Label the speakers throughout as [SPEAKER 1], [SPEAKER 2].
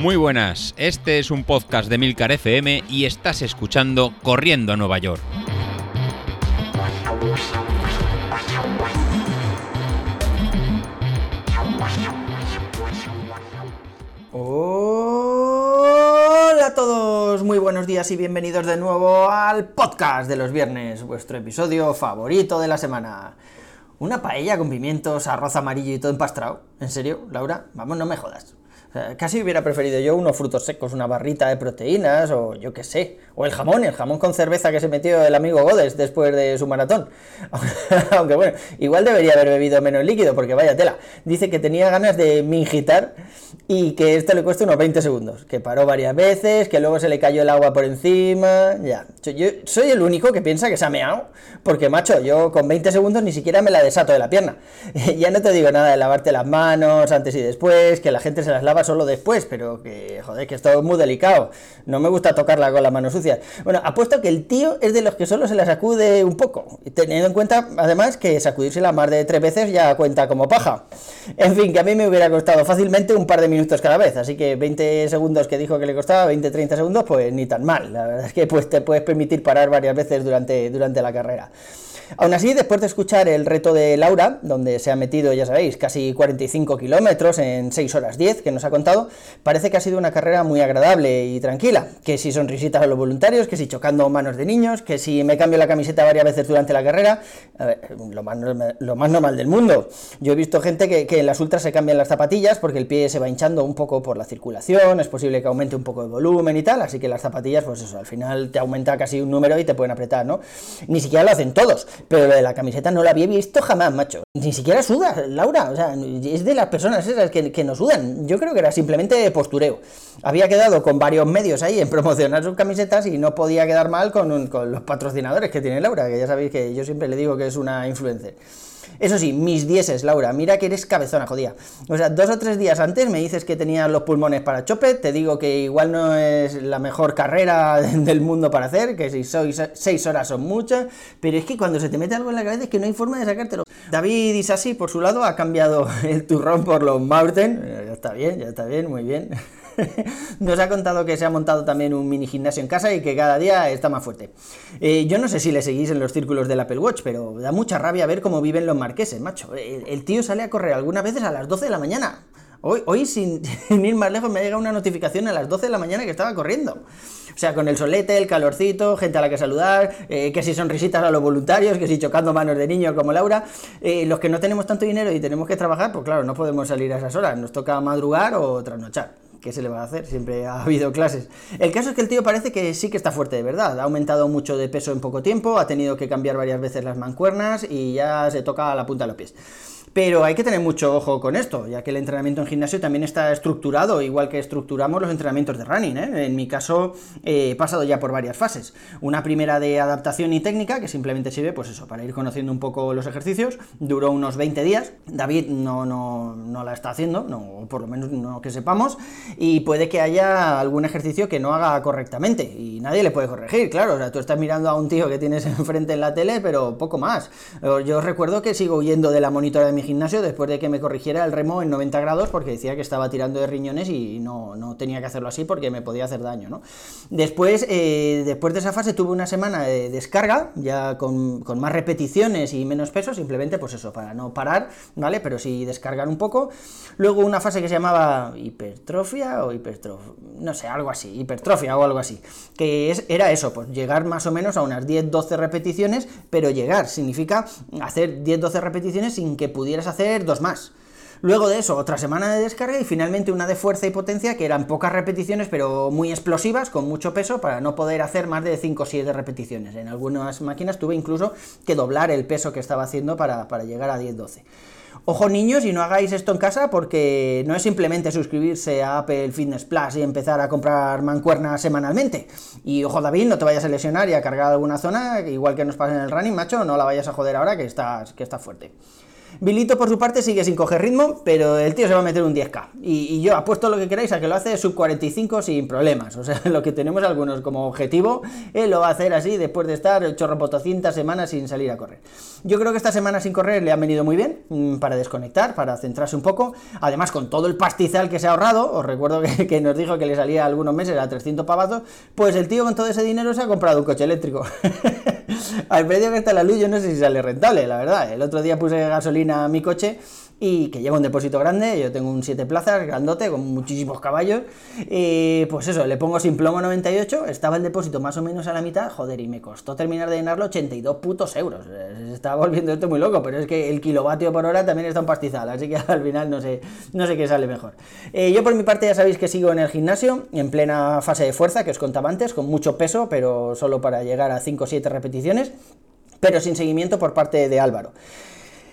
[SPEAKER 1] Muy buenas, este es un podcast de Milcar FM y estás escuchando Corriendo a Nueva York.
[SPEAKER 2] Hola a todos, muy buenos días y bienvenidos de nuevo al podcast de los viernes, vuestro episodio favorito de la semana. Una paella con pimientos, arroz amarillo y todo empastrado. ¿En serio, Laura? Vamos, no me jodas. Sea, casi hubiera preferido yo unos frutos secos, una barrita de proteínas o yo qué sé. O el jamón, el jamón con cerveza que se metió el amigo Godes después de su maratón. Aunque bueno, igual debería haber bebido menos líquido porque vaya tela. Dice que tenía ganas de mingitar y que esto le cuesta unos 20 segundos. Que paró varias veces, que luego se le cayó el agua por encima. Ya. Yo soy el único que piensa que se ha meado. Porque macho, yo con 20 segundos ni siquiera me la desato de la pierna. ya no te digo nada de lavarte las manos antes y después, que la gente se las lava solo después, pero que, joder, que esto es muy delicado. No me gusta tocarla con las manos sucias. Bueno, apuesto que el tío es de los que solo se la sacude un poco, teniendo en cuenta, además, que sacudírsela más de tres veces ya cuenta como paja. En fin, que a mí me hubiera costado fácilmente un par de minutos cada vez, así que 20 segundos que dijo que le costaba, 20-30 segundos, pues ni tan mal. La verdad es que pues, te puedes permitir parar varias veces durante, durante la carrera. Aún así, después de escuchar el reto de Laura, donde se ha metido, ya sabéis, casi 45 kilómetros en 6 horas 10, que nos ha contado, parece que ha sido una carrera muy agradable y tranquila. Que si sonrisitas a los voluntarios, que si chocando manos de niños, que si me cambio la camiseta varias veces durante la carrera, lo, más, lo, más, normal del mundo. Yo he visto gente que, en las ultras se cambian las zapatillas porque el pie se va hinchando un poco por la circulación, es posible que aumente un poco de volumen y tal, así que las zapatillas, pues eso, al final te aumenta casi un número y te pueden apretar, ¿no? Ni siquiera lo hacen todos pero lo de la camiseta no la había visto jamás, macho. Ni siquiera suda, Laura. O sea, es de las personas esas que, que no sudan. Yo creo que era simplemente postureo. Había quedado con varios medios ahí en promocionar sus camisetas y no podía quedar mal con, con los patrocinadores que tiene Laura, que ya sabéis que yo siempre le digo que es una influencer. Eso sí, mis dieces, Laura, mira que eres cabezona, jodida. O sea, dos o tres días antes me dices que tenías los pulmones para chope, te digo que igual no es la mejor carrera del mundo para hacer, que si seis horas son muchas, pero es que cuando se te mete algo en la cabeza es que no hay forma de sacártelo. David Isasi, por su lado, ha cambiado el turrón por los Mountain. Ya está bien, ya está bien, muy bien. Nos ha contado que se ha montado también un mini gimnasio en casa y que cada día está más fuerte. Eh, yo no sé si le seguís en los círculos del Apple Watch, pero da mucha rabia ver cómo viven los marqueses, macho. El, tío sale a correr algunas veces a las 12 de la mañana. Hoy, hoy sin, sin, ir más lejos, me ha llegado una notificación a las 12 de la mañana que estaba corriendo. O sea, con el solete, el calorcito, gente a la que saludar, eh, que si sonrisitas a los voluntarios, que si chocando manos de niños como Laura. Eh, los que no tenemos tanto dinero y tenemos que trabajar, pues claro, no podemos salir a esas horas. Nos toca madrugar o trasnochar. ¿Qué se le va a hacer? Siempre ha habido clases. El caso es que el tío parece que sí que está fuerte de verdad. Ha aumentado mucho de peso en poco tiempo, ha tenido que cambiar varias veces las mancuernas y ya se toca la punta de los pies. Pero hay que tener mucho ojo con esto, ya que el entrenamiento en gimnasio también está estructurado, igual que estructuramos los entrenamientos de running. ¿eh? En mi caso, eh, he pasado ya por varias fases. Una primera de adaptación y técnica, que simplemente sirve, pues eso, para ir conociendo un poco los ejercicios. Duró unos 20 días. David no, no, no la está haciendo, no, por lo menos no que sepamos. Y puede que haya algún ejercicio que no haga correctamente. Y nadie le puede corregir, claro. O sea, tú estás mirando a un tío que tienes enfrente en la tele, pero poco más. Yo recuerdo que sigo huyendo de la monitora de mi gimnasio después de que me corrigiera el remo en 90 grados porque decía que estaba tirando de riñones y no, no tenía que hacerlo así porque me podía hacer daño, ¿no? Después, eh, después de esa fase tuve una semana de descarga, ya con, con, más repeticiones y menos peso, simplemente pues eso, para no parar, ¿vale? Pero sí descargar un poco. Luego una fase que se llamaba hipertrofia o hipertrofia, no sé, algo así, hipertrofia o algo así, que es, era eso, pues llegar más o menos a unas 10-12 repeticiones, pero llegar significa hacer 10-12 repeticiones sin que pudiera hacer dos más. Luego de eso, otra semana de descarga y finalmente una de fuerza y potencia que eran pocas repeticiones pero muy explosivas, con mucho peso, para no poder hacer más de 5 o 7 repeticiones. En algunas máquinas tuve incluso que doblar el peso que estaba haciendo para, para llegar a 10-12. Ojo niños y no hagáis esto en casa porque no es simplemente suscribirse a Apple Fitness Plus y empezar a comprar mancuernas semanalmente. Y ojo David, no te vayas a lesionar y a cargar alguna zona, igual que nos pasa en el running, macho, no la vayas a joder ahora que estás, que estás fuerte. Bilito, por su parte, sigue sin coger ritmo, pero el tío se va a meter un 10K. Y, yo apuesto lo que queráis a que lo hace sub 45 sin problemas. O sea, lo que tenemos algunos como objetivo, lo va a hacer así después de estar chorropotocientas semanas sin salir a correr. Yo creo que esta semana sin correr le ha venido muy bien mm, para desconectar, para centrarse un poco. Además, con todo el pastizal que se ha ahorrado, os recuerdo que, nos dijo que le salía algunos meses a 300 pavazos, pues el tío con todo ese dinero se ha comprado un coche eléctrico. Al precio que está la luz, yo no sé si sale rentable, la verdad. El otro día puse gasolina a mi coche y que lleva un depósito grande, yo tengo un 7 plazas grandote con muchísimos caballos, pues eso, le pongo sin plomo 98, estaba el depósito más o menos a la mitad, joder, y me costó terminar de llenarlo 82 putos euros, se estaba volviendo esto muy loco, pero es que el kilovatio por hora también está un pastizal, así que al final no sé, no sé qué sale mejor. Eh, yo por mi parte ya sabéis que sigo en el gimnasio, en plena fase de fuerza, que os contaba antes, con mucho peso, pero solo para llegar a 5 o 7 repeticiones, pero sin seguimiento por parte de Álvaro.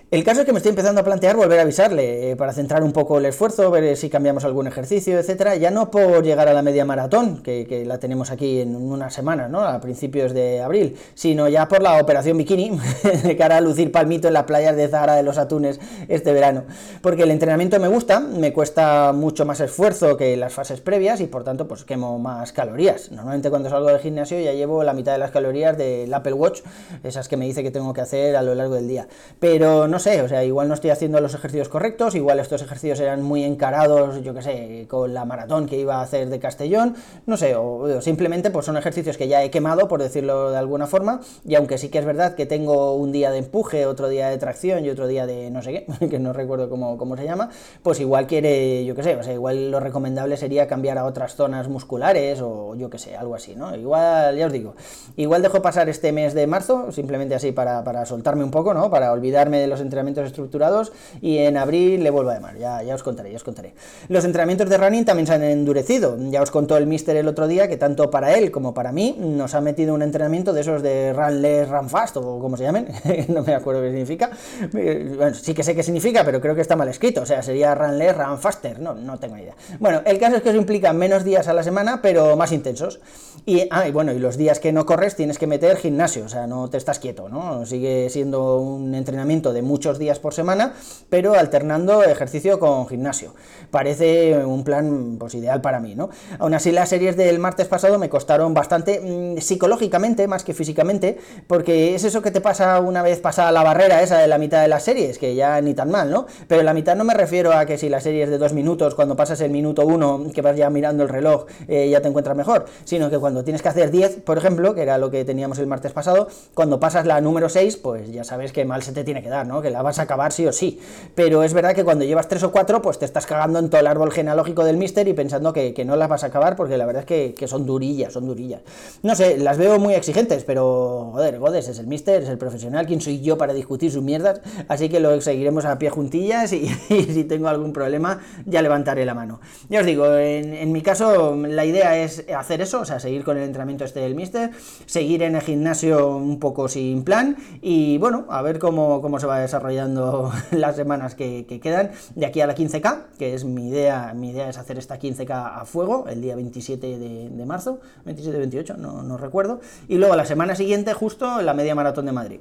[SPEAKER 2] El caso es que me estoy empezando a plantear volver a avisarle eh, para centrar un poco el esfuerzo, ver si cambiamos algún ejercicio, etcétera. Ya no por llegar a la media maratón, que, la tenemos aquí en unas semanas, ¿no? A principios de abril, sino ya por la operación bikini, de cara a lucir palmito en las playas de Zahara de los Atunes este verano. Porque el entrenamiento me gusta, me cuesta mucho más esfuerzo que las fases previas y por tanto, pues quemo más calorías. Normalmente cuando salgo del gimnasio ya llevo la mitad de las calorías del Apple Watch, esas que me dice que tengo que hacer a lo largo del día. Pero no no sé, o sea, igual no estoy haciendo los ejercicios correctos, igual estos ejercicios eran muy encarados, yo qué sé, con la maratón que iba a hacer de Castellón, no sé, o, simplemente pues son ejercicios que ya he quemado, por decirlo de alguna forma, y aunque sí que es verdad que tengo un día de empuje, otro día de tracción y otro día de no sé qué, que no recuerdo cómo, cómo se llama, pues igual quiere, yo qué sé, o sea, igual lo recomendable sería cambiar a otras zonas musculares o yo qué sé, algo así, ¿no? Igual, ya os digo, igual dejo pasar este mes de marzo, simplemente así para, para soltarme un poco, ¿no? Para olvidarme de los entrenamientos estructurados y en abril le vuelvo a llamar, ya, ya os contaré, ya os contaré. Los entrenamientos de running también se han endurecido, ya os contó el mister el otro día que tanto para él como para mí nos ha metido un entrenamiento de esos de run less, run fast o como se llamen, no me acuerdo qué significa, bueno, sí que sé qué significa, pero creo que está mal escrito, o sea, sería run less, run faster, no, no tengo idea. Bueno, el caso es que os implica menos días a la semana, pero más intensos. Y, ah, bueno, y los días que no corres tienes que meter gimnasio, o sea, no te estás quieto, ¿no? Sigue siendo un entrenamiento de muchos días por semana, pero alternando ejercicio con gimnasio. Parece un plan pues, ideal para mí, ¿no? Aún así, las series del martes pasado me costaron bastante mm, psicológicamente, más que físicamente, porque es eso que te pasa una vez pasada la barrera esa de la mitad de las series, que ya ni tan mal, ¿no? Pero la mitad no me refiero a que si la serie es de dos minutos, cuando pasas el minuto uno, que vas ya mirando el reloj, eh, ya te encuentras mejor, sino que cuando tienes que hacer 10, por ejemplo, que era lo que teníamos el martes pasado, cuando pasas la número 6, pues ya sabes que mal se te tiene que dar, ¿no? Que la vas a acabar sí o sí. Pero es verdad que cuando llevas tres o cuatro, pues te estás cagando en todo el árbol genealógico del Mister y pensando que, no las vas a acabar, porque la verdad es que, son durillas, son durillas. No sé, las veo muy exigentes, pero joder, Godes es el Mister, es el profesional, ¿quién soy yo para discutir sus mierdas? Así que lo seguiremos a pie juntillas y, si tengo algún problema ya levantaré la mano. Ya os digo, en, en mi caso la idea es hacer eso, o sea, seguir con el entrenamiento este del Mister, seguir en el gimnasio un poco sin plan y bueno, a ver cómo, cómo se va desarrollando las semanas que, quedan de aquí a la 15K, que es mi idea, mi idea es hacer esta 15K a fuego el día 27 de, marzo, 27-28, no, no recuerdo, y luego la semana siguiente justo la media maratón de Madrid.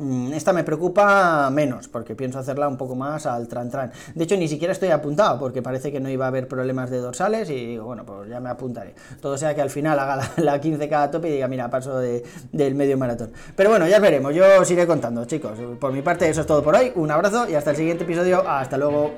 [SPEAKER 2] Mm, esta me preocupa menos, porque pienso hacerla un poco más al tran tran. De hecho, ni siquiera estoy apuntado, porque parece que no iba a haber problemas de dorsales y bueno, pues ya me apuntaré. Todo sea que al final haga la, 15K a tope y diga, mira, paso del medio maratón. Pero bueno, ya veremos, yo os iré contando, chicos. Por mi parte, eso es todo por hoy. Un abrazo y hasta el siguiente episodio. Hasta luego.